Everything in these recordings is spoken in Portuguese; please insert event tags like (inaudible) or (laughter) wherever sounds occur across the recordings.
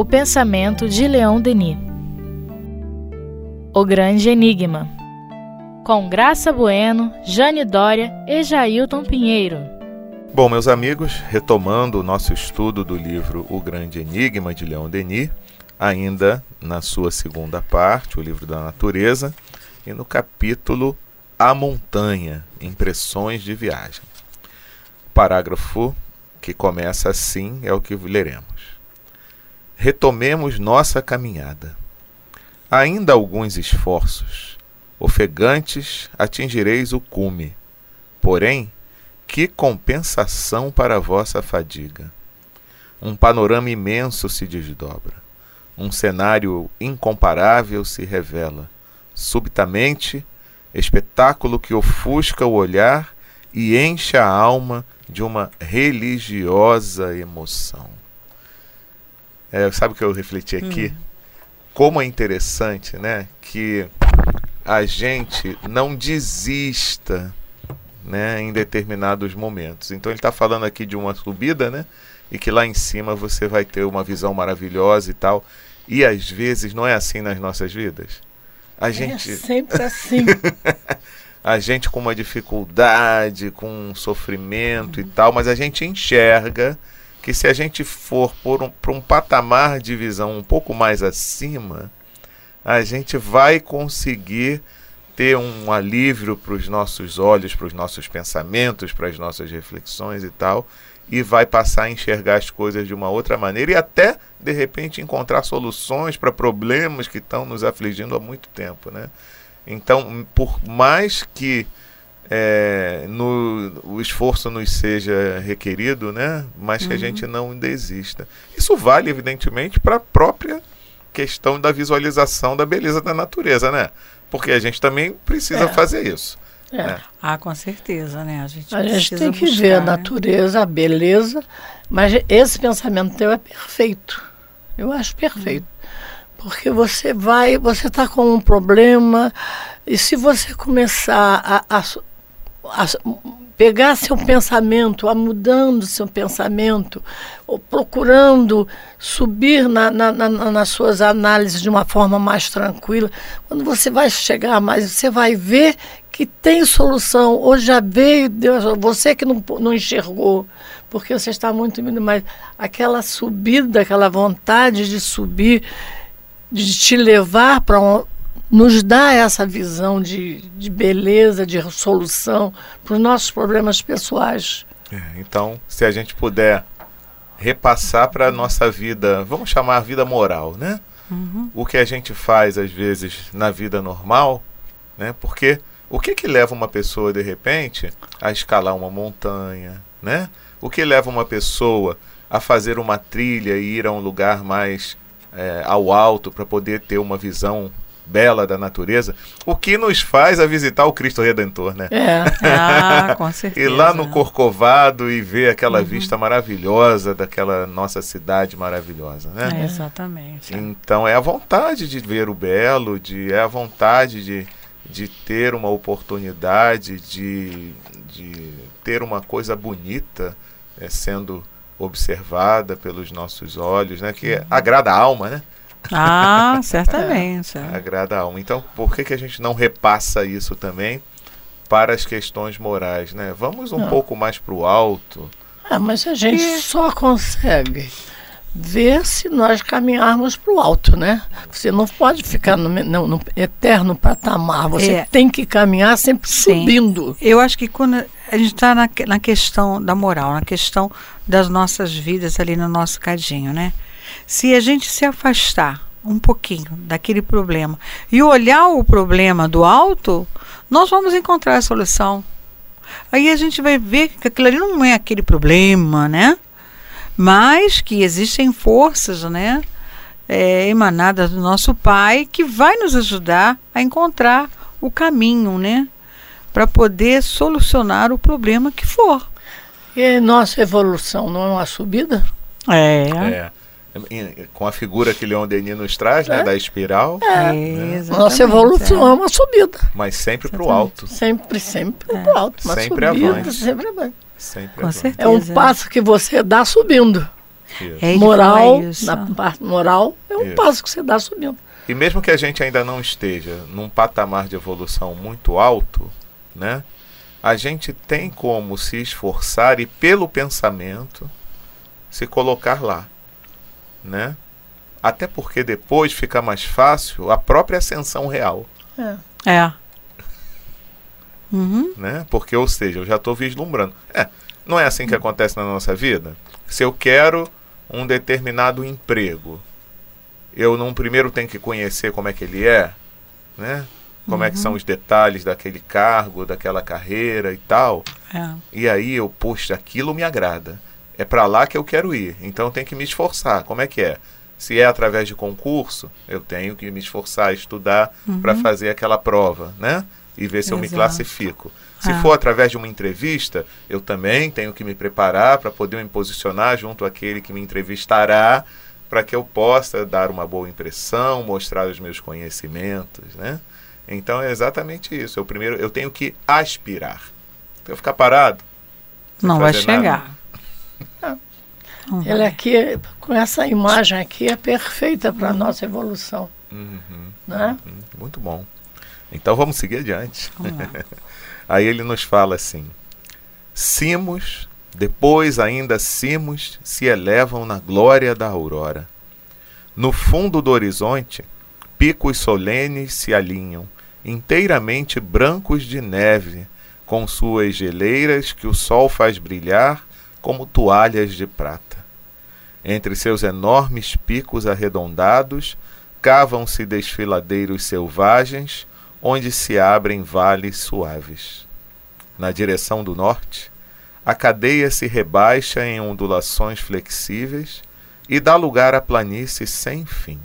O pensamento de Leão Denis. O Grande Enigma. Com Graça Bueno, Jane Dória e Jailton Pinheiro. Bom, meus amigos, retomando o nosso estudo do livro O Grande Enigma de Leão Denis, ainda na sua segunda parte, o livro da natureza, e no capítulo A Montanha, Impressões de Viagem. O parágrafo que começa assim é o que leremos. Retomemos nossa caminhada. Ainda alguns esforços, ofegantes, atingireis o cume. Porém, que compensação para a vossa fadiga! Um panorama imenso se desdobra. Um cenário incomparável se revela. Subitamente, espetáculo que ofusca o olhar e enche a alma de uma religiosa emoção. É, sabe o que eu refleti aqui? Hum. Como é interessante, né, que a gente não desista, né, em determinados momentos. Então ele está falando aqui de uma subida, né, e que lá em cima você vai ter uma visão maravilhosa e tal. E às vezes não é assim nas nossas vidas. A é gente sempre assim. (laughs) a gente com uma dificuldade, com um sofrimento uhum. e tal, mas a gente enxerga que se a gente for por um, por um patamar de visão um pouco mais acima, a gente vai conseguir ter um alívio para os nossos olhos, para os nossos pensamentos, para as nossas reflexões e tal, e vai passar a enxergar as coisas de uma outra maneira e até, de repente, encontrar soluções para problemas que estão nos afligindo há muito tempo. Né? Então, por mais que é, no, o esforço nos seja requerido, né? mas que uhum. a gente não desista. Isso vale, evidentemente, para a própria questão da visualização da beleza da natureza, né? Porque a gente também precisa é. fazer isso. É. Né? Ah, com certeza, né? A gente, a gente tem que buscar, ver a né? natureza, a beleza, mas esse pensamento teu é perfeito. Eu acho perfeito. Porque você vai, você está com um problema, e se você começar a, a, a pegar seu pensamento, a mudando seu pensamento, ou procurando subir na, na, na, nas suas análises de uma forma mais tranquila, quando você vai chegar mais, você vai ver que tem solução, ou já veio, Deus, você que não, não enxergou, porque você está muito mais. Aquela subida, aquela vontade de subir, de te levar para um, nos dá essa visão de, de beleza, de solução para os nossos problemas pessoais. É, então, se a gente puder repassar para a nossa vida, vamos chamar a vida moral, né? Uhum. O que a gente faz às vezes na vida normal, né? Porque o que que leva uma pessoa de repente a escalar uma montanha, né? O que leva uma pessoa a fazer uma trilha e ir a um lugar mais é, ao alto para poder ter uma visão bela da natureza, o que nos faz a visitar o Cristo Redentor, né? É, (laughs) ah, com certeza. e lá no Corcovado e ver aquela uhum. vista maravilhosa daquela nossa cidade maravilhosa, né? É, exatamente. Então é a vontade de ver o belo, de, é a vontade de, de ter uma oportunidade, de, de ter uma coisa bonita é, sendo observada pelos nossos olhos, né? Que uhum. agrada a alma, né? Ah, (laughs) certamente. É, agrada a alma. Então, por que, que a gente não repassa isso também para as questões morais, né? Vamos um não. pouco mais para o alto. Ah, mas a gente e... só consegue ver se nós caminharmos para o alto, né? Você não pode ficar no, no, no eterno patamar, você é. tem que caminhar sempre Sim. subindo. Eu acho que quando a gente está na, na questão da moral, na questão das nossas vidas ali no nosso cadinho, né? Se a gente se afastar um pouquinho daquele problema e olhar o problema do alto, nós vamos encontrar a solução. Aí a gente vai ver que aquilo ali não é aquele problema, né? Mas que existem forças, né? É, emanadas do nosso Pai que vai nos ajudar a encontrar o caminho, né? Para poder solucionar o problema que for. E nossa evolução não é uma subida? É. é com a figura que Leon Denis nos traz, né, é. da espiral. É. Né? Nossa evolução é. é uma subida. Mas sempre para o alto. Sempre, sempre é. para o alto. Uma sempre subida, avante. Sempre avante. Sempre com avante. certeza. É um passo que você dá subindo. Isso. É, moral, isso. na parte moral, é um Isso. passo que você dá subindo. E mesmo que a gente ainda não esteja num patamar de evolução muito alto, né? A gente tem como se esforçar e pelo pensamento se colocar lá, né? Até porque depois fica mais fácil a própria ascensão real, É. É. Uhum. né? Porque, ou seja, eu já estou vislumbrando. É, não é assim que acontece na nossa vida? Se eu quero um determinado emprego, eu não primeiro tenho que conhecer como é que ele é, né? Como é que são os detalhes daquele cargo, daquela carreira e tal. É. E aí eu, poxa, aquilo me agrada. É para lá que eu quero ir. Então eu tenho que me esforçar. Como é que é? Se é através de concurso, eu tenho que me esforçar, estudar para fazer aquela prova, né? E ver se eu me Exato. classifico. Se Ah. for através de uma entrevista, eu também tenho que me preparar para poder me posicionar junto àquele que me entrevistará, para que eu possa dar uma boa impressão, mostrar os meus conhecimentos, né? Então é exatamente isso. Eu primeiro eu tenho que aspirar. Se eu ficar parado, Não vai fazer nada, Ele aqui, com essa imagem aqui, é perfeita para a nossa evolução. Uhum, Né? uhum, muito bom. Então vamos seguir adiante. Vamos. (laughs) Aí ele nos fala assim: Cimos, depois ainda cimos, se elevam na glória da aurora. No fundo do horizonte, picos solenes se alinham, inteiramente brancos de neve, com suas geleiras que o sol faz brilhar como toalhas de prata. Entre seus enormes picos arredondados, cavam-se desfiladeiros selvagens, onde se abrem vales suaves. Na direção do norte, a cadeia se rebaixa em ondulações flexíveis e dá lugar à planície sem fim.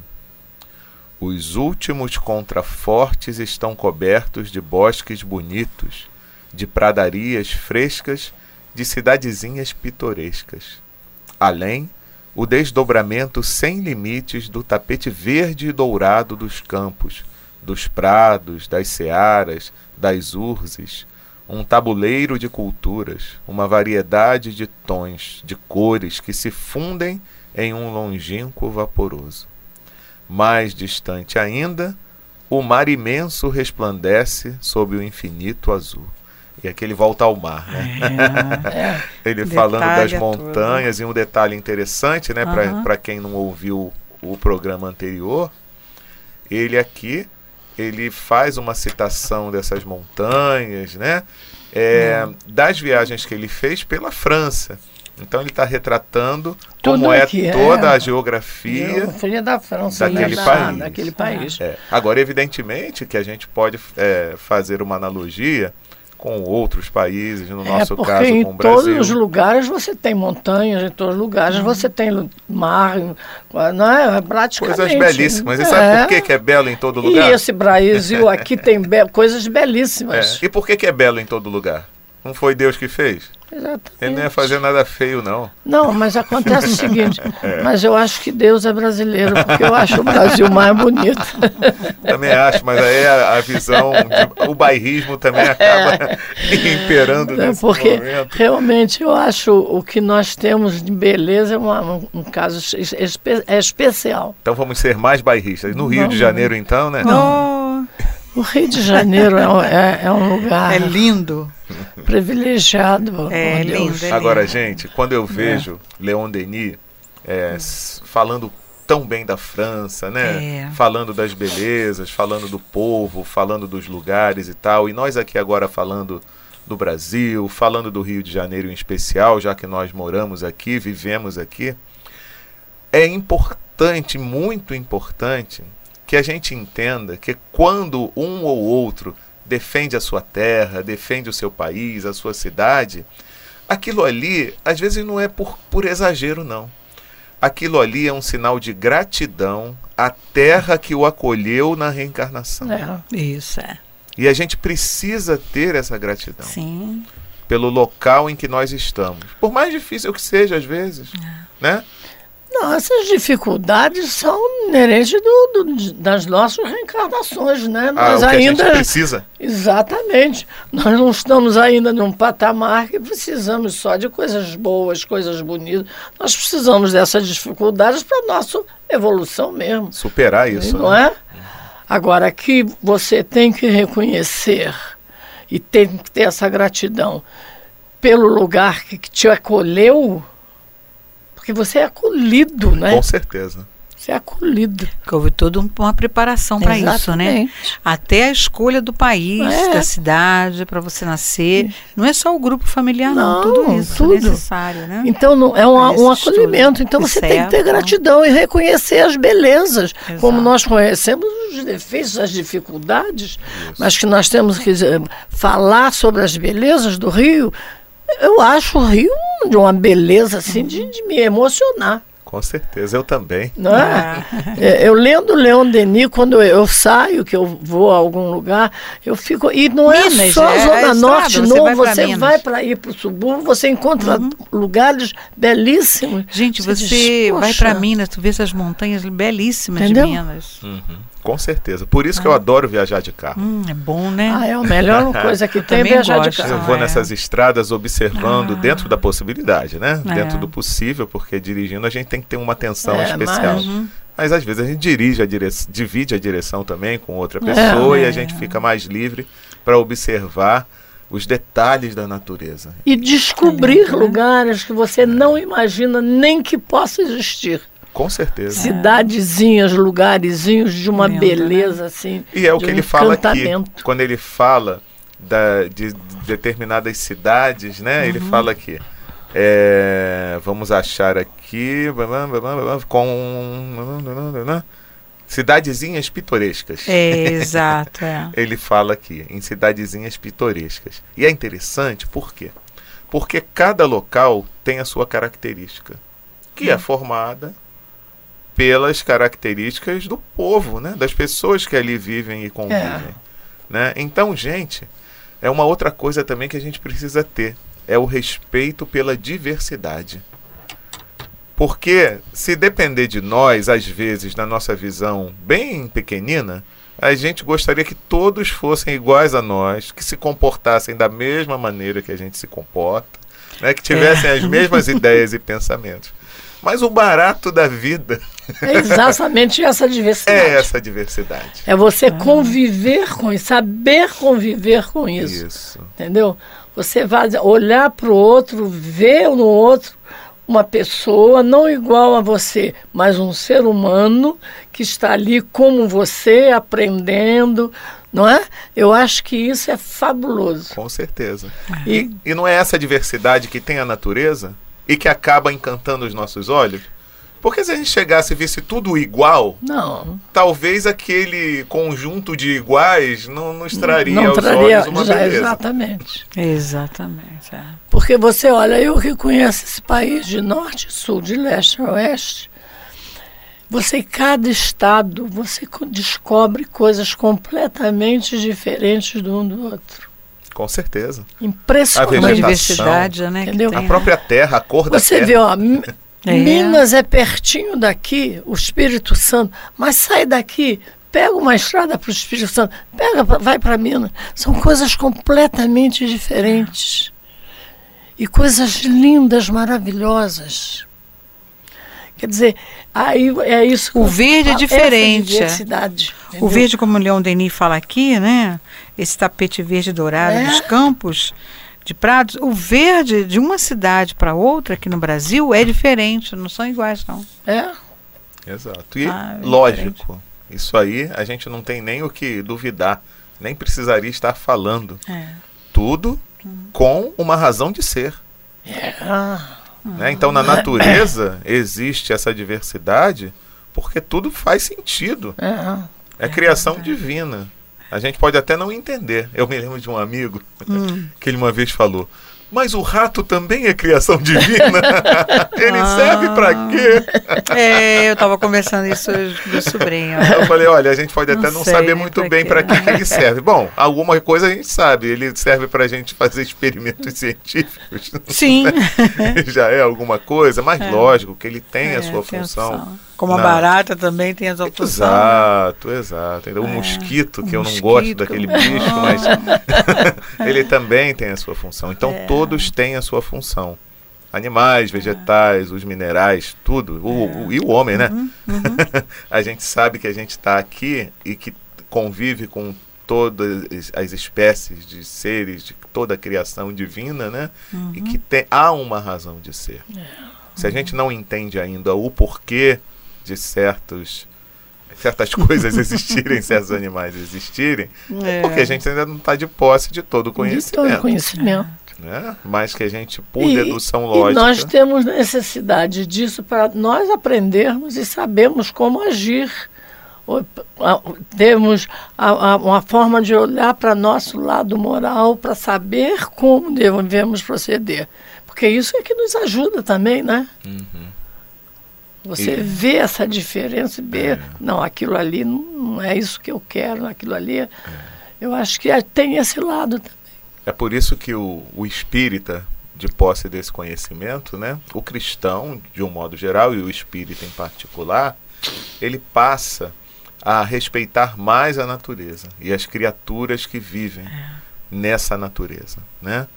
Os últimos contrafortes estão cobertos de bosques bonitos, de pradarias frescas, de cidadezinhas pitorescas. Além, o desdobramento sem limites do tapete verde e dourado dos campos, dos prados, das searas, das urzes, um tabuleiro de culturas, uma variedade de tons, de cores que se fundem em um longínquo vaporoso. Mais distante ainda, o mar imenso resplandece sob o infinito azul. E aqui ele volta ao mar, né? É. (laughs) Ele falando das montanhas e um detalhe interessante, né, Aham. para quem não ouviu o programa anterior, ele aqui ele faz uma citação dessas montanhas, né, é, das viagens que ele fez pela França. Então ele está retratando Tudo como é é. toda a geografia. Fria da França, daquele né, país. daquele país. É, Agora, evidentemente, que a gente pode é, fazer uma analogia com outros países, no É nosso porque caso em com o todos Brasil. os lugares você tem montanhas, em todos os lugares você tem mar, não é? Praticamente. Coisas belíssimas. E É. sabe por que, que é belo em todo E lugar? esse Brasil aqui (laughs) tem be- coisas É. belíssimas. E por que, que é belo em todo lugar? Não foi Deus que fez? Exatamente. Ele não ia fazer nada feio, não. Não, mas acontece o seguinte, (laughs) É. mas eu acho que Deus é brasileiro, porque eu acho o Brasil mais bonito. (laughs) Também acho, mas aí a, a visão, de- o bairrismo também acaba (laughs) imperando É, nesse porque momento. realmente eu acho o que nós temos de beleza é uma- um, um caso es- espe- é especial. Então vamos ser mais bairristas. No Rio de Vamos. Janeiro, então, né? Oh, O Rio de Janeiro é, um- é- é um lugar é lindo. (laughs) privilegiado. É por Deus. lindo, é Agora, lindo. gente, quando eu vejo Leon Denis é, falando tão bem da França, né? É. Falando das belezas, falando do povo, falando dos lugares e tal, e nós aqui agora falando do Brasil, falando do Rio de Janeiro em especial, já que nós moramos aqui, vivemos aqui, é importante, muito importante, que a gente entenda que quando um ou outro defende a sua terra, defende o seu país, a sua cidade, aquilo ali, às vezes não é por, por exagero, não. Aquilo ali é um sinal de gratidão à terra que o acolheu na reencarnação. É. Isso, é. E a gente precisa ter essa gratidão Sim. pelo local em que nós estamos. Por mais difícil que seja, às vezes. Né? Não, essas dificuldades são inerentes do, do, das nossas reencarnações, né? Ah, Nós ainda. A gente precisa. Exatamente. Nós não estamos ainda num patamar que precisamos só de coisas boas, coisas bonitas. Nós precisamos dessas dificuldades para a nossa evolução mesmo. Superar isso. Não né? é? Agora, que você tem que reconhecer e tem que ter essa gratidão pelo lugar que te acolheu porque você é acolhido, né? Com certeza. Você é acolhido. Que houve toda uma preparação para isso, né? Até a escolha do país, é. da cidade, para você nascer. Não é só o grupo familiar, não. não tudo isso tudo. é necessário, né? Então, não, é um, um acolhimento. Então, você certo. tem que ter gratidão e reconhecer as belezas. Exato. Como nós conhecemos os defeitos, as dificuldades, isso. mas que nós temos que eh, falar sobre as belezas do Rio eu acho o Rio de uma beleza assim de, de me emocionar. Com certeza, eu também. Não é? é eu lendo Leon Denis, quando eu saio, que eu vou a algum lugar, eu fico. E não é Minas, só é, Zona é Norte, estrada, não. Você vai para ir para o subúrbio, você encontra uhum. lugares belíssimos. Gente, você, você diz, vai para Minas, tu vê essas montanhas belíssimas Entendeu? de Minas. Uhum. Com certeza. Por isso ah. que eu ah. adoro viajar de carro. Hum, é bom, né? Ah, é a melhor (laughs) coisa que tem viajar gosto. de carro. Eu vou ah, nessas é. estradas observando ah. dentro da possibilidade, né? É. Dentro do possível, porque dirigindo a gente tem que ter uma atenção é, especial. Mas, uhum. mas, às vezes a gente dirige a direção, divide a direção também com outra é, pessoa e a é. gente fica mais livre para observar os detalhes da natureza. E descobrir lugares que você não imagina nem que possa existir. Com certeza. Cidadezinhas, lugarzinhos de uma Lindo, né? beleza, né? assim. E é o que um ele fala aqui. Quando ele fala da, de, de determinadas cidades, né? Uhum. Ele fala aqui. É, vamos achar aqui. Com. Cidadezinhas pitorescas. É, exato. É. (laughs) ele fala aqui, em cidadezinhas pitorescas. E é interessante, por quê? Porque cada local tem a sua característica, que é hum. é formada pelas características do povo, né? das pessoas que ali vivem e convivem. É. Né? Então, gente, é uma outra coisa também que a gente precisa ter: é o respeito pela diversidade. Porque se depender de nós, às vezes, na nossa visão bem pequenina, a gente gostaria que todos fossem iguais a nós, que se comportassem da mesma maneira que a gente se comporta, né? que tivessem é. as mesmas (laughs) ideias e pensamentos. Mas o barato da vida. É exatamente essa diversidade. É essa diversidade. É você conviver com isso, saber conviver com isso. Isso. Entendeu? Você vai olhar para o outro, ver no outro uma pessoa não igual a você, mas um ser humano que está ali como você, aprendendo, não é? Eu acho que isso é fabuloso. Com certeza. E, e não é essa diversidade que tem a natureza? E que acaba encantando os nossos olhos? Porque se a gente chegasse e visse tudo igual, não. talvez aquele conjunto de iguais não nos traria não, não traria, olhos uma já, beleza. Exatamente. Exatamente. É. Porque você olha, eu que conheço esse país de norte, sul, de leste a oeste, você, em cada estado, você descobre coisas completamente diferentes do um do outro. Com certeza. Impressionante. A diversidade, né? Entendeu? A própria terra, a cor da Você terra. vê, ó, (laughs) é. Minas é pertinho daqui, o Espírito Santo, mas sai daqui, pega uma estrada para o Espírito Santo, pega, vai para Minas. São coisas completamente diferentes. E coisas lindas, maravilhosas. Quer dizer, aí é isso. O verde é diferente. o verde, como o Leão Denis fala aqui, né? Esse tapete verde dourado é. dos campos de prados, o verde de uma cidade para outra aqui no Brasil é diferente, não são iguais, não. É. Exato. E ah, é lógico, diferente. isso aí a gente não tem nem o que duvidar, nem precisaria estar falando. É. Tudo hum. com uma razão de ser. É. Né? Então, na natureza existe essa diversidade porque tudo faz sentido. É, é criação divina. A gente pode até não entender. Eu me lembro de um amigo hum. que ele uma vez falou: mas o rato também é criação divina? (laughs) Ele ah, serve para quê? É, eu estava conversando isso com meu sobrinho. Eu falei, olha, a gente pode até não, não saber muito pra bem para que, que ele serve. Bom, alguma coisa a gente sabe. Ele serve para a gente fazer experimentos (laughs) científicos. Sim. (laughs) Já é alguma coisa, mas é. lógico que ele tem é, a sua função. Como a barata também tem a sua função. Exato, exato. O é. mosquito, que eu não gosto daquele bicho, mas (laughs) (laughs) ele também tem a sua função. Então é. todos têm a sua função. Animais, é. vegetais, os minerais, tudo. O, é. o, e o homem, né? Uhum, (laughs) uhum. a gente sabe que a gente está aqui e que convive com todas as espécies de seres, de toda a criação divina, né? Uhum. E que tem, há uma razão de ser. Se a gente não entende ainda o porquê de certos certas (laughs) coisas existirem, (laughs) certos animais existirem, é. porque a gente ainda não está de posse de todo o conhecimento. De todo conhecimento. Né? Mas que a gente, por e, dedução lógica. E nós temos necessidade disso para nós aprendermos e sabermos como agir. Temos uma forma de olhar para nosso lado moral para saber como devemos proceder. Porque isso é que nos ajuda também, né? Uhum. Você e... vê essa diferença e vê, é. não, aquilo ali não é isso que eu quero, aquilo ali. É. Eu acho que tem esse lado também. É por isso que o, o espírita, de posse desse conhecimento, né, o cristão, de um modo geral, e o espírita em particular, ele passa a respeitar mais a natureza e as criaturas que vivem é. nessa natureza, né?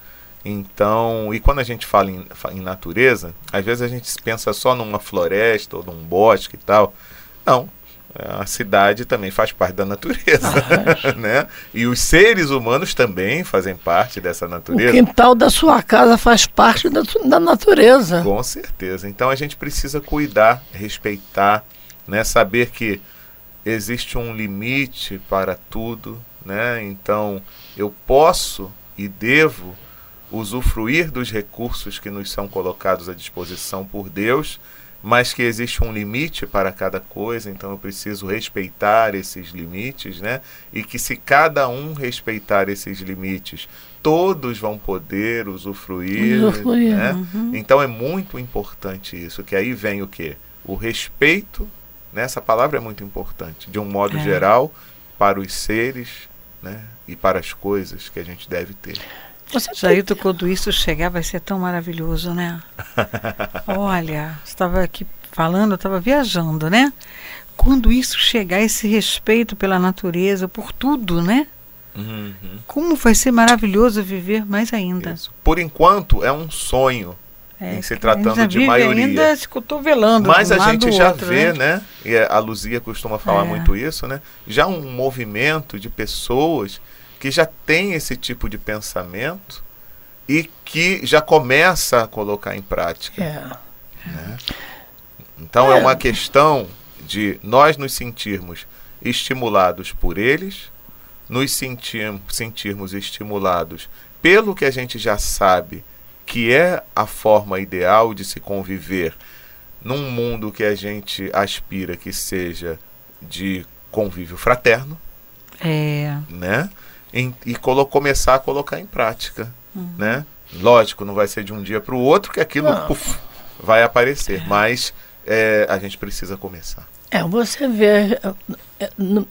Então, e quando a gente fala em, em, natureza, às vezes a gente pensa só numa floresta ou num bosque e tal. Não, a cidade também faz parte da natureza, ah, (laughs) né? E os seres humanos também fazem parte dessa natureza. O quintal da sua casa faz parte da, da natureza. Com certeza. Então a gente precisa cuidar, respeitar, né? Saber que existe um limite para tudo, né? Então eu posso e devo usufruir dos recursos que nos são colocados à disposição por Deus, mas que existe um limite para cada coisa, então eu preciso respeitar esses limites, né? E que se cada um respeitar esses limites, todos vão poder usufruir, usufruir né? Uhum. Então é muito importante isso, que aí vem o que? O respeito, né? essa palavra é muito importante, de um modo é. geral, para os seres, né? E para as coisas que a gente deve ter. Você quando isso chegar, vai ser tão maravilhoso, né? (laughs) Olha, estava aqui falando, estava viajando, né? Quando isso chegar, esse respeito pela natureza, por tudo, né? Uhum. Como vai ser maravilhoso viver mais ainda. Isso. Por enquanto, é um sonho. É, em se tratando de maioria. ainda se cotovelando Mas a gente já outro, vê, né? né? E a Luzia costuma falar é. muito isso, né? Já um movimento de pessoas que já tem esse tipo de pensamento e que já começa a colocar em prática. É. Né? Então é. é uma questão de nós nos sentirmos estimulados por eles, nos sentir, sentirmos estimulados pelo que a gente já sabe que é a forma ideal de se conviver num mundo que a gente aspira que seja de convívio fraterno. É. Né? Em, e colo começar a colocar em prática. Uhum. Né? Lógico, não vai ser de um dia para o outro que aquilo puff, vai aparecer, mas é, a gente precisa começar. É, você vê, é,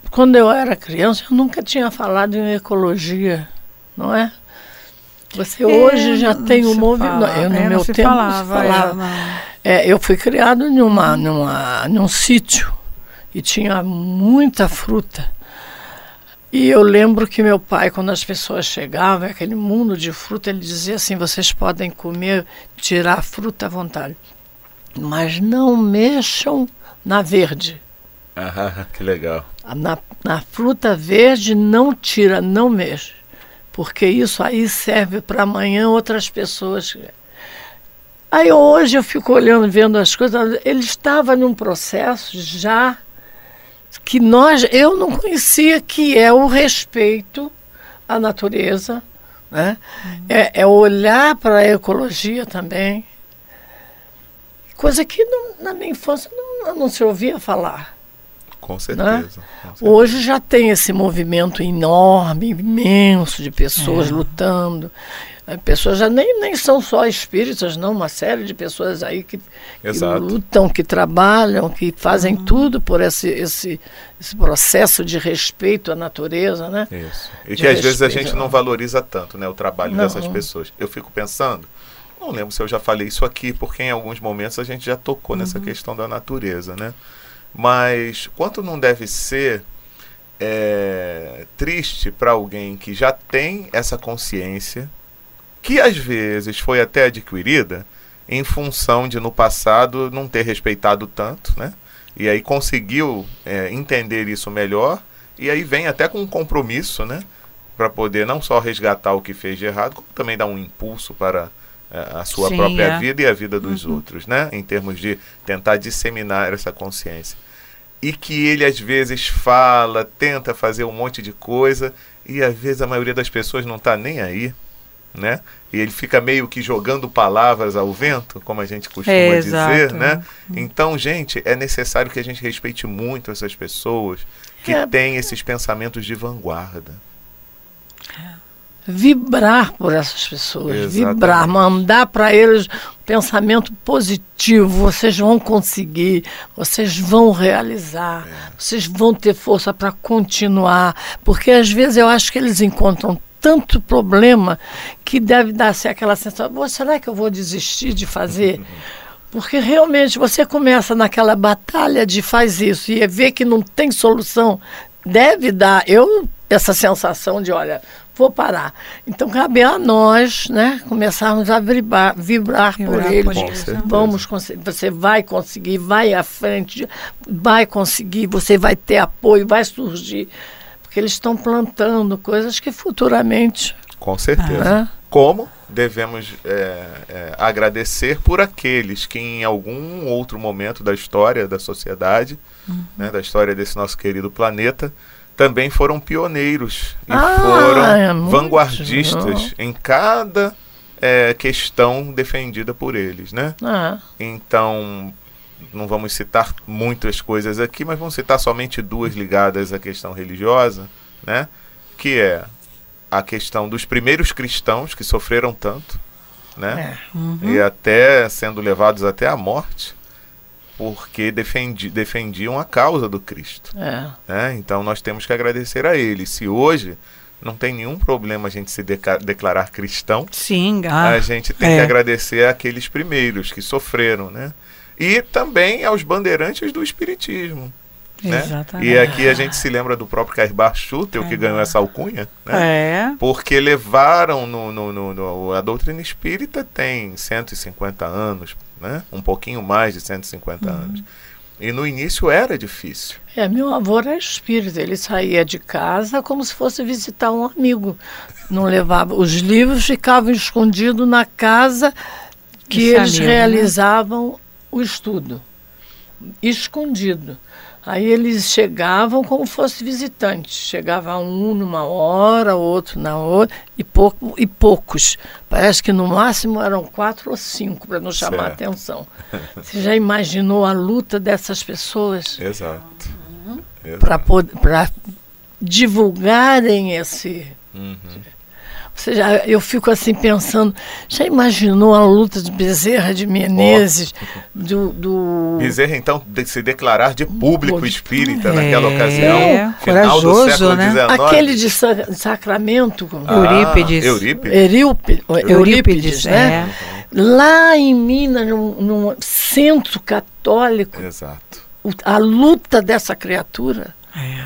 quando eu era criança, eu nunca tinha falado em ecologia, não é? Você é, hoje já tem um movimento. Eu no é, meu tempo falava. falava. É, eu fui criado numa, numa, num sítio e tinha muita fruta. E eu lembro que meu pai, quando as pessoas chegavam, aquele mundo de fruta, ele dizia assim: vocês podem comer, tirar a fruta à vontade, mas não mexam na verde. Ah, (laughs) que legal. Na, na fruta verde não tira, não mexe, porque isso aí serve para amanhã outras pessoas. Aí hoje eu fico olhando, vendo as coisas. Ele estava num processo já que nós, eu não conhecia, que é o respeito à natureza, né? Uhum. É, é, olhar para a ecologia também, coisa que não, na minha infância não, não se ouvia falar. Com né? certeza, né? com certeza, Hoje já tem esse movimento enorme, imenso de pessoas é. lutando. As pessoas já nem, nem são só espíritas, não, uma série de pessoas aí que, que lutam, que trabalham, que fazem uhum. tudo por esse, esse, esse processo de respeito à natureza, né? Isso. E de que às vezes a gente não valoriza tanto né, o trabalho não. dessas pessoas. Eu fico pensando, não lembro se eu já falei isso aqui, porque em alguns momentos a gente já tocou uhum. nessa questão da natureza, né? Mas quanto não deve ser é, triste para alguém que já tem essa consciência, que às vezes foi até adquirida em função de no passado não ter respeitado tanto, né? E aí conseguiu é, entender isso melhor e aí vem até com um compromisso, né? Para poder não só resgatar o que fez de errado, como também dar um impulso para é, a sua Sim, própria é. vida e a vida dos uhum. outros, né? Em termos de tentar disseminar essa consciência e que ele às vezes fala, tenta fazer um monte de coisa e às vezes a maioria das pessoas não está nem aí, né? E ele fica meio que jogando palavras ao vento, como a gente costuma é, dizer, né? Então, gente, é necessário que a gente respeite muito essas pessoas que é. têm esses pensamentos de vanguarda. É vibrar por essas pessoas, Exatamente. vibrar, mandar para eles pensamento positivo. Vocês vão conseguir, vocês vão realizar, é. vocês vão ter força para continuar, porque às vezes eu acho que eles encontram tanto problema que deve dar-se aquela sensação: será que eu vou desistir de fazer? Porque realmente você começa naquela batalha de faz isso e vê que não tem solução, deve dar. Eu essa sensação de, olha, vou parar. Então cabe a nós, né, começarmos a vibrar, vibrar, vibrar por eles. Vamos você vai conseguir, vai à frente, vai conseguir, você vai ter apoio, vai surgir, porque eles estão plantando coisas que futuramente. Com certeza. Como devemos é, é, agradecer por aqueles que em algum outro momento da história da sociedade, uhum. né, da história desse nosso querido planeta, também foram pioneiros e ah, foram é vanguardistas em cada é, questão defendida por eles, né? Ah. Então, não vamos citar muitas coisas aqui, mas vamos citar somente duas ligadas à questão religiosa, né? Que é a questão dos primeiros cristãos que sofreram tanto, né? É. Uhum. E até sendo levados até a morte, porque defendi, defendiam a causa do Cristo. É. Né? Então nós temos que agradecer a eles. Se hoje não tem nenhum problema a gente se declarar cristão, Sim, ah, a gente tem é. que agradecer àqueles primeiros que sofreram, né? E também aos bandeirantes do Espiritismo. Né? Exatamente. E aqui a gente se lembra do próprio Cairbar Schutel, é. que ganhou essa alcunha, né? É. Porque levaram no, no, no, no, A doutrina espírita tem 150 anos, né? um pouquinho mais de 150 uhum. anos. E no início era difícil. É, meu avô era espírita, ele saía de casa como se fosse visitar um amigo. Não levava. Os livros ficavam escondidos na casa que eles amigo, né? realizavam né? O estudo. Escondido. Aí eles chegavam como fosse visitantes. Chegava um numa hora, outro na outra, e, pouco, e poucos. Parece que no máximo eram quatro ou cinco para não chamar certo. a atenção. Você já imaginou a luta dessas pessoas? Exato. Uhum. Para divulgarem esse. Uhum você já, eu fico assim pensando, já imaginou a luta de Bezerra de Menezes? Oh. Do, do, Bezerra, então, de se declarar de público espírita é, naquela ocasião, é, final do século né? XIX. Aquele de Sacramento, ah, Eurípides. Eurípides. Eurípides, Eurípides né? É. Lá em Minas, num, num centro católico. Exato. a luta dessa criatura. É.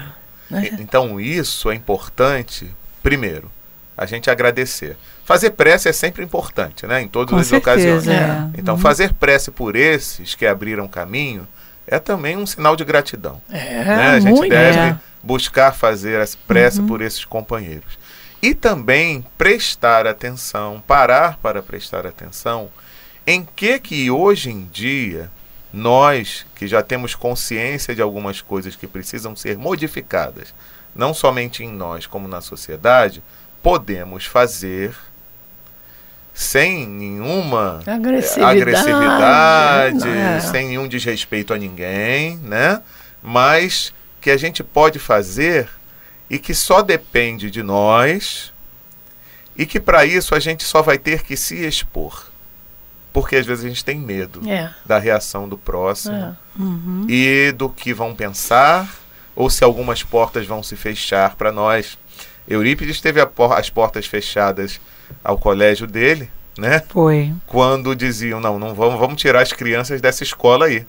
Né? Então, isso é importante, primeiro, a gente agradecer. Fazer prece é sempre importante, né? Em todas Com as certeza, ocasiões. É. Então, uhum. fazer prece por esses que abriram caminho é também um sinal de gratidão. É, né? A gente muito, deve é. buscar fazer as prece uhum. por esses companheiros. E também prestar atenção, parar para prestar atenção em que que hoje em dia nós, que já temos consciência de algumas coisas que precisam ser modificadas, não somente em nós, como na sociedade, podemos fazer sem nenhuma agressividade, agressividade é. sem nenhum desrespeito a ninguém, né? Mas que a gente pode fazer e que só depende de nós E que para isso a gente só vai ter que se expor. Porque às vezes a gente tem medo É. da reação do próximo É. Uhum. e do que vão pensar ou se algumas portas vão se fechar para nós. Eurípides teve por- as portas fechadas ao colégio dele, né? Foi. Quando diziam não, não vamos, vamos tirar as crianças dessa escola aí,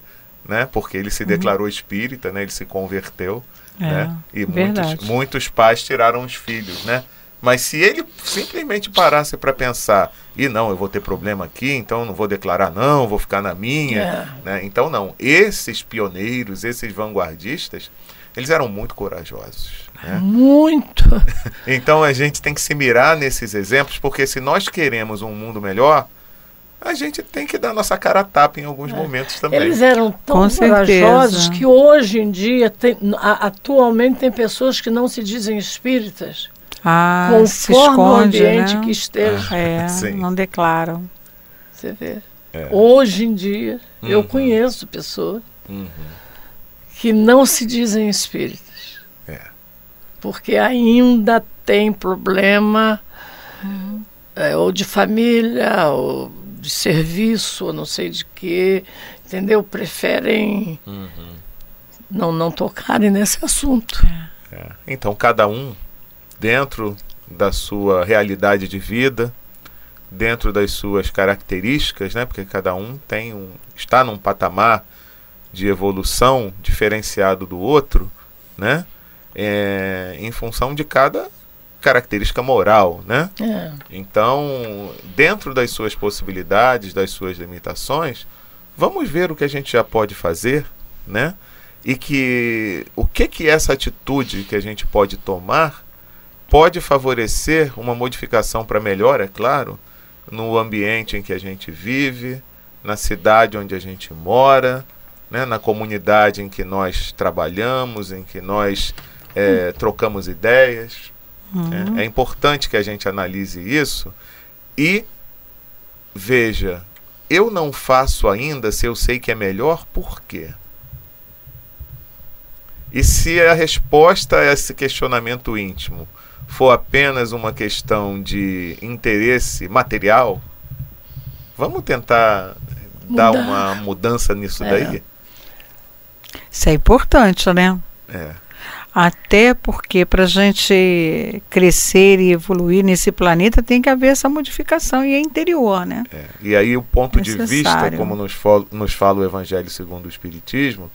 né? Porque ele se declarou espírita, né? Ele se converteu, Uhum. É, né? E verdade. muitos, muitos pais tiraram os filhos, né? Mas se ele simplesmente parasse para pensar, e não, eu vou ter problema aqui, então não vou declarar não, vou ficar na minha, É. né? Então não, esses pioneiros, esses vanguardistas, eles eram muito corajosos, né? Muito. (laughs) Então a gente tem que se mirar nesses exemplos, porque se nós queremos um mundo melhor, a gente tem que dar nossa cara a tapa em alguns momentos também. É. Eles eram tão Com certeza. corajosos que hoje em dia, tem, a- atualmente, tem pessoas que não se dizem espíritas, Ah, se conforme o esconde, ambiente né? que esteja. É, (laughs) Sim. não declaram. Você vê. É. Hoje em dia, eu Uhum. conheço pessoas Uhum. que não se dizem espíritas. É. Porque ainda tem problema é, ou de família, ou de serviço, ou não sei de quê, entendeu? Preferem Uhum. não, não tocarem nesse assunto. É. Então cada um, dentro da sua realidade de vida, dentro das suas características, né? Porque cada um tem um, está num patamar de evolução diferenciado do outro, né? É, em função de cada característica moral, né? É. Então, dentro das suas possibilidades, das suas limitações, vamos ver o que a gente já pode fazer, né? E que o que que essa atitude que a gente pode tomar pode favorecer uma modificação para melhor, é claro, no ambiente em que a gente vive, na cidade onde a gente mora, né? na comunidade em que nós trabalhamos, em que nós eh, trocamos ideias. Uhum. É, é importante que a gente analise isso e veja, eu não faço ainda se eu sei que é melhor, por quê? E se a resposta a esse questionamento íntimo for apenas uma questão de interesse material, vamos tentar dar Mudar. uma mudança nisso É. daí? Isso é importante, né? É. Até porque para a gente crescer e evoluir nesse planeta tem que haver essa modificação e é interior, né? É, E aí o ponto de vista, Necessário. como nos, nos fala o Evangelho segundo o Espiritismo,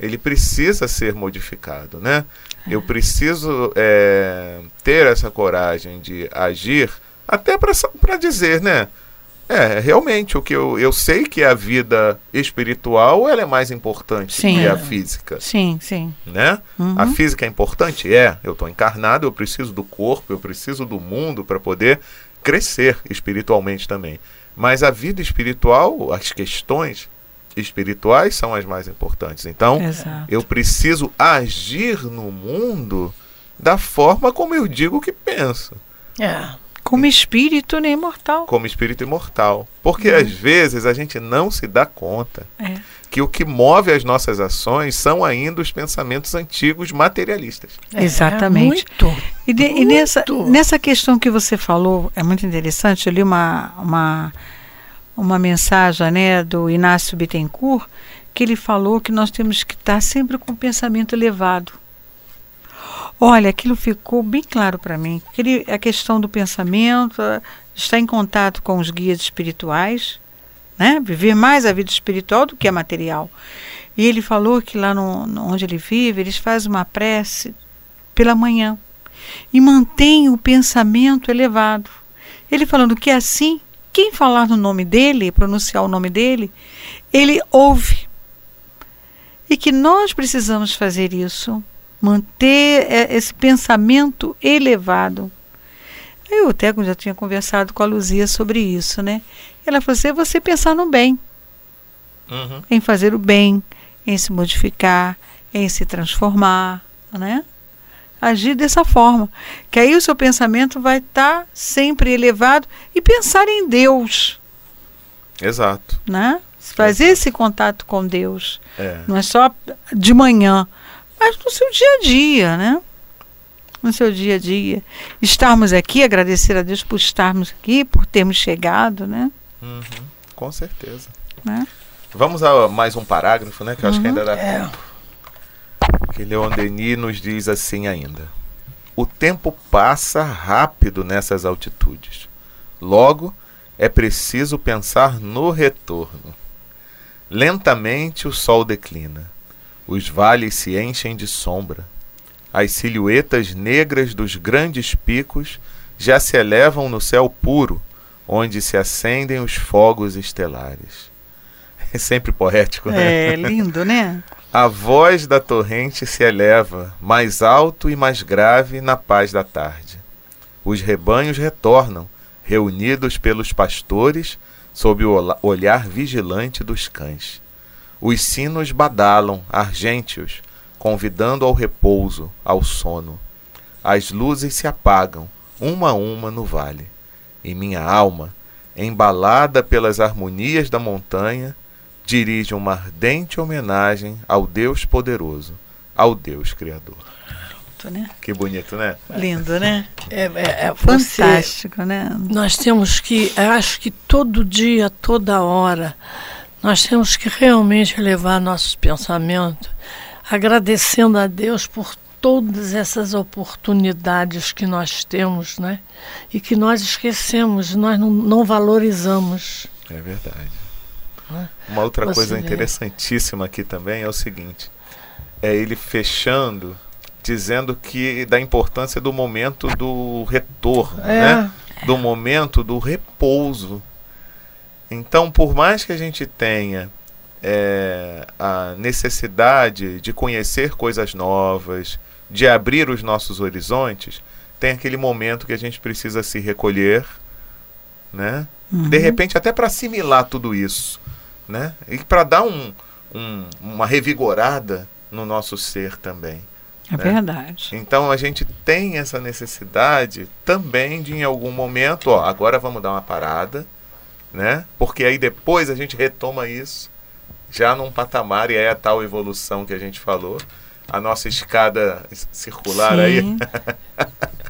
ele precisa ser modificado, né? Eu preciso é, ter essa coragem de agir, até para dizer, né? É, realmente, o que eu, eu sei que a vida espiritual ela é mais importante Sim. que a física, Sim, sim. né? Uhum. A física é importante? É. Eu estou encarnado, eu preciso do corpo, eu preciso do mundo para poder crescer espiritualmente também. Mas a vida espiritual, as questões espirituais são as mais importantes. Então, Exato. eu preciso agir no mundo da forma como eu digo que penso, É. Como espírito né, imortal. como espírito imortal. Porque às vezes a gente não se dá conta É. que o que move as nossas ações são ainda os pensamentos antigos materialistas. É, Exatamente. Muito. E, de- e nessa, Muito. nessa questão que você falou, é muito interessante, eu li uma, uma, uma mensagem né, do Inácio Bittencourt, que ele falou que nós temos que estar sempre com o pensamento elevado. Olha, aquilo ficou bem claro para mim. a questão do pensamento, a- estar em contato com os guias espirituais, né? viver mais a vida espiritual do que a material. E ele falou que lá no- onde ele vive, eles fazem uma prece pela manhã e mantém o pensamento elevado. Ele falando que assim, quem falar no nome dele, pronunciar o nome dele, ele ouve. E que nós precisamos fazer isso, manter eh, esse pensamento elevado. Eu até já tinha conversado com a Luzia sobre isso, né? Ela falou assim, é você pensar no bem Uhum. em fazer o bem, em se modificar, em se transformar, né? Agir dessa forma, que aí o seu pensamento vai estar sempre elevado e pensar em Deus, Exato. né? Fazer esse contato com Deus, É. não é só de manhã, mas no seu dia a dia, né? no seu dia a dia. Estarmos aqui, agradecer a Deus por estarmos aqui, por termos chegado, né? Uhum, com certeza. né? Vamos a mais um parágrafo, né? Que eu acho que Uhum. ainda dá É. tempo. Que Leon Denis nos diz assim ainda. O tempo passa rápido nessas altitudes. Logo, é preciso pensar no retorno. Lentamente o sol declina. Os vales se enchem de sombra. As silhuetas negras dos grandes picos já se elevam no céu puro, onde se acendem os fogos estelares. (laughs) É sempre poético, né? É lindo, né? A voz da torrente se eleva, mais alto e mais grave na paz da tarde. Os rebanhos retornam, reunidos pelos pastores, sob o olhar vigilante dos cães. Os sinos badalam, argênteos, convidando ao repouso, ao sono. As luzes se apagam, uma a uma no vale. E minha alma, embalada pelas harmonias da montanha, dirige uma ardente homenagem ao Deus poderoso, ao Deus criador. né? Que bonito, né? Lindo, né? É, é, é você- Fantástico, né? Nós temos que, acho que todo dia, toda hora, nós temos que realmente levar nossos pensamentos agradecendo a Deus por todas essas oportunidades que nós temos, né? E que nós esquecemos, nós não, não valorizamos. É verdade. Né? Uma outra Você coisa vê. interessantíssima aqui também é o seguinte: é ele fechando, dizendo que da importância do momento do retorno, né? Do momento do repouso. Então, por mais que a gente tenha é, a necessidade de conhecer coisas novas, de abrir os nossos horizontes, tem aquele momento que a gente precisa se recolher, né? Uhum. De repente, até para assimilar tudo isso, né? E para dar um, um- uma revigorada no nosso ser também. É né? verdade. Então a gente tem essa necessidade também de em algum momento, ó, agora vamos dar uma parada, né? Porque aí depois a gente retoma isso já num patamar e é a tal evolução que a gente falou, a nossa escada circular aí, Sim. (laughs)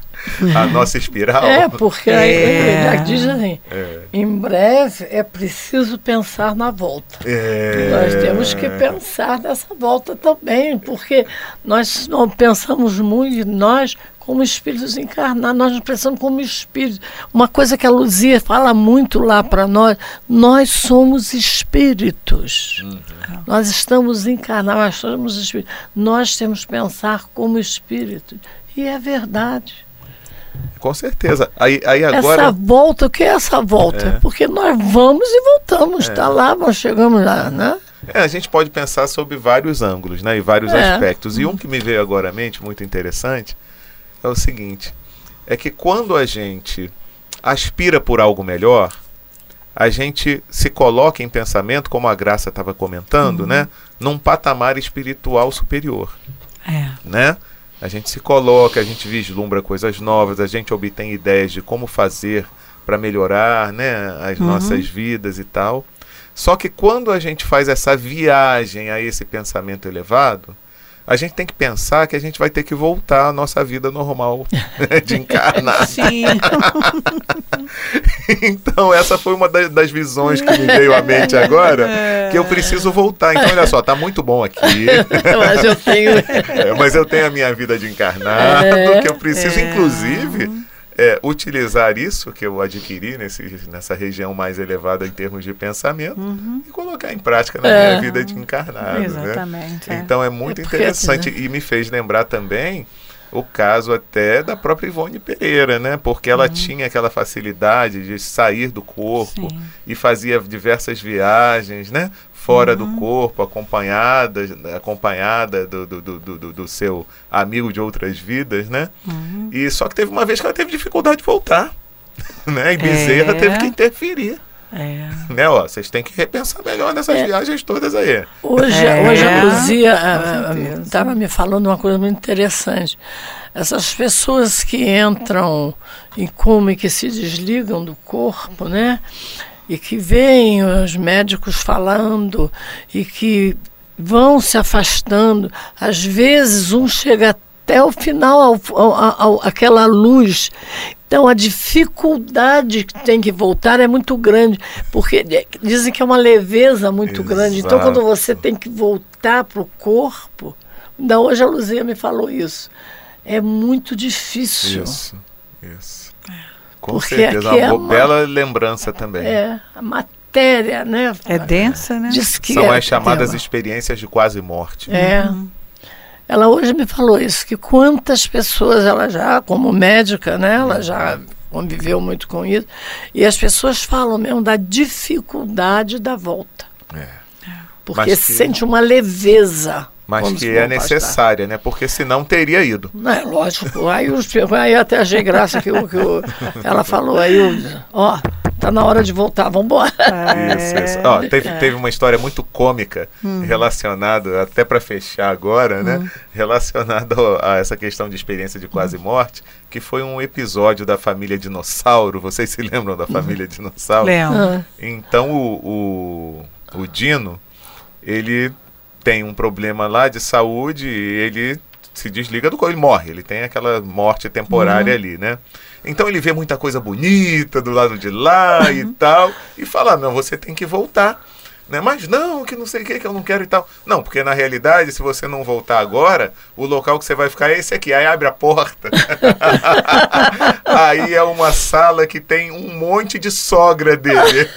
a nossa espiral. É, porque É. ele diz assim, É. em breve é preciso pensar na volta. É. Nós temos que pensar nessa volta também, porque nós não pensamos muito, nós como espíritos encarnados, nós não pensamos como espíritos. Uma coisa que a Luzia fala muito lá para nós, nós somos espíritos. Nós estamos encarnados, nós somos espíritos. Nós temos que pensar como espíritos. E é verdade. Com certeza. Aí, aí agora. Essa volta, o que é essa volta? É. Porque nós vamos e voltamos, está lá, nós chegamos lá, né? É, a gente pode pensar sobre vários ângulos, né? E vários É. aspectos. E um que me veio agora à mente, muito interessante, é o seguinte: é que quando a gente aspira por algo melhor, a gente se coloca em pensamento, como a Graça estava comentando, né? Num patamar espiritual superior, É. né? A gente se coloca, a gente vislumbra coisas novas, a gente obtém ideias de como fazer para melhorar, né, as Uhum. nossas vidas e tal. Só que quando a gente faz essa viagem a esse pensamento elevado, a gente tem que pensar que a gente vai ter que voltar à nossa vida normal (laughs) de encarnar. Sim. (laughs) Então, essa foi uma da- das visões que me veio à mente agora, que eu preciso voltar. Então, olha só, tá muito bom aqui. (laughs) Mas eu tenho. É, mas eu tenho a minha vida de encarnado, É, que eu preciso, é. inclusive, é, utilizar isso que eu adquiri nesse, nessa região mais elevada em termos de pensamento e colocar em prática na É. minha vida de encarnado. né? Exatamente. é. Então é muito (laughs) É interessante e me fez lembrar também o caso até da própria Ivone Pereira, né? Porque ela tinha aquela facilidade de sair do corpo Sim. e fazia diversas viagens, né? Fora do corpo, acompanhada, acompanhada do, do, do, do, do seu amigo de outras vidas, né? Uhum. E só que teve uma vez que ela teve dificuldade de voltar, (laughs) né? E Bezerra É. teve que interferir, É. né? Ó, vocês têm que repensar melhor nessas É. viagens todas aí. Hoje, É, hoje a Luzia estava me falando uma coisa muito interessante. Essas pessoas que entram em coma e que se desligam do corpo, né? E que veem os médicos falando e que vão se afastando. Às vezes um chega até o final, ao, ao, ao, aquela luz. Então a dificuldade que tem que voltar é muito grande, porque dizem que é uma leveza muito Exato. grande. Então quando você tem que voltar para o corpo, ainda hoje a Luzia me falou isso, é muito difícil. Isso, isso. Com Porque certeza, aqui uma, é uma- bela lembrança também. É, a matéria, né? É densa, né? Diz que São é as chamadas tema. experiências de quase morte. É. Ela hoje me falou isso, que quantas pessoas ela já, como médica, né, ela já conviveu muito com isso, e as pessoas falam mesmo da dificuldade da volta. É. Porque que- sente uma leveza. Mas quando que é necessária, né? Porque senão teria ido. Não é lógico. Aí, os, aí até achei graça que, o- que o- ela falou. Aí, eu, ó, tá na hora de voltar, vamos embora. Isso, isso. Ó, teve, teve uma história muito cômica relacionada, até para fechar agora, né? Relacionada ao- a essa questão de experiência de quase morte, que foi um episódio da família Dinossauro. Vocês se lembram da família Dinossauro? Lembro. Então o, o, o Dino, ele tem um problema lá de saúde e ele se desliga do corpo, ele morre, ele tem aquela morte temporária ali, né? Então ele vê muita coisa bonita do lado de lá e tal, e fala, não, você tem que voltar. Né? Mas não, que não sei o que, que eu não quero e tal. Não, porque na realidade, se você não voltar agora, o local que você vai ficar é esse aqui. Aí abre a porta. (laughs) aí é uma sala que tem um monte de sogra dele.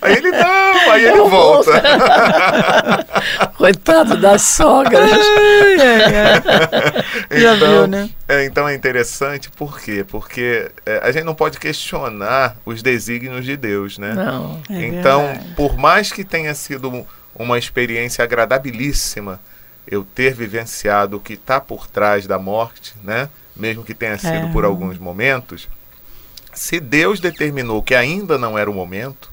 aí ele não, aí ele volta. coitado das sogras. Já viu, né? É, então é interessante, por quê? Porque é, a gente não pode questionar os desígnios de Deus, né? Não. É então, verdade. por mais que tenha sido uma experiência agradabilíssima eu ter vivenciado o que está por trás da morte, né? Mesmo que tenha sido É. por alguns momentos, se Deus determinou que ainda não era o momento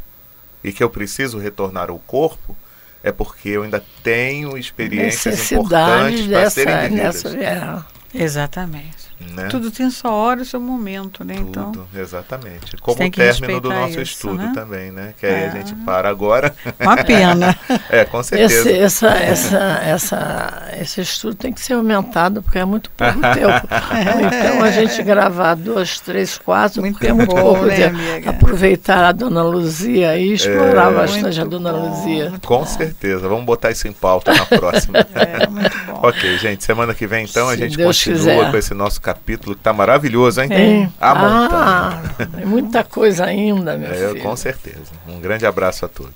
e que eu preciso retornar ao corpo, é porque eu ainda tenho experiências importantes para serem dessa, vividas. nessa é. Exatamente. Né? Tudo tem sua hora e seu momento, né? Então, Tudo, exatamente. Como tem o que término do respeitar nosso isso, estudo né? também, né? Que aí a É. gente para agora. uma pena. (laughs) é, com certeza. Esse, essa, essa, essa, esse estudo tem que ser aumentado, porque é muito pouco (laughs) tempo. Então a gente gravar duas, três, quatro, Muito porque é muito bom, pouco né, tempo. amiga? Aproveitar a dona Luzia e explorar É. bastante a dona bom, Luzia. Com certeza. Vamos botar isso em pauta na próxima. (laughs) É, muito bom. ok, gente. Semana que vem, então, a Se gente Deus continua quiser. com esse nosso capítulo que tá maravilhoso, hein? Hein? A ah, montanha. tem muita coisa ainda, (laughs) meu É, filho. com certeza. Um grande abraço a todos.